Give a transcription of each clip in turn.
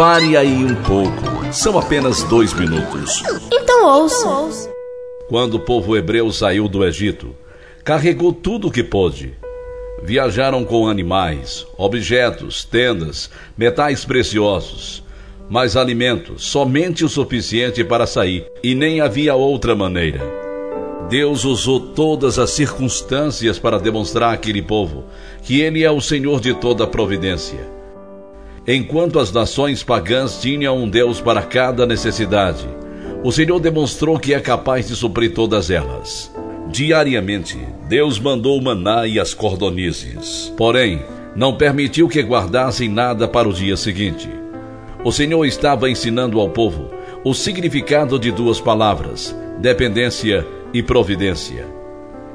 Pare aí um pouco. São apenas dois minutos. Então ouça. Quando o povo hebreu saiu do Egito, carregou tudo o que pôde. Viajaram com animais, objetos, tendas, metais preciosos, mas alimento somente o suficiente para sair, e nem havia outra maneira. Deus usou todas as circunstâncias para demonstrar àquele povo que Ele é o Senhor de toda a providência Enquanto as nações pagãs tinham um Deus para cada necessidade, o Senhor demonstrou que é capaz de suprir todas elas. Diariamente, Deus mandou o maná e as cordonizes. Porém, não permitiu que guardassem nada para o dia seguinte. O Senhor estava ensinando ao povo o significado de duas palavras: dependência e providência.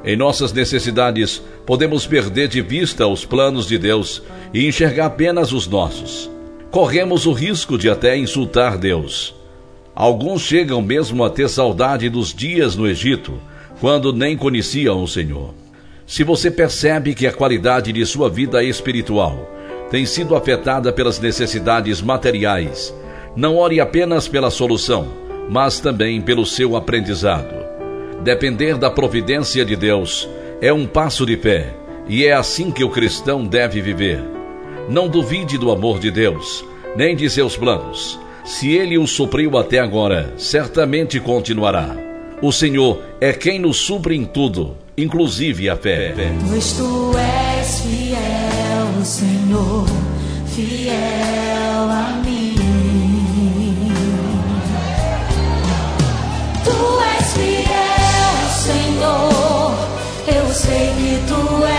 Em nossas necessidades, podemos perder de vista os planos de Deus e enxergar apenas os nossos. Corremos o risco de até insultar Deus. Alguns chegam mesmo a ter saudade dos dias no Egito, quando nem conheciam o Senhor. Se você percebe que a qualidade de sua vida espiritual tem sido afetada pelas necessidades materiais, não ore apenas pela solução, mas também pelo seu aprendizado. Depender da providência de Deus é um passo de fé, e é assim que o cristão deve viver. Não duvide do amor de Deus, nem de seus planos. Se ele o supriu até agora, certamente continuará. O Senhor é quem nos supre em tudo, inclusive a fé. Pois tu és fiel, Senhor, fiel sei que tu és.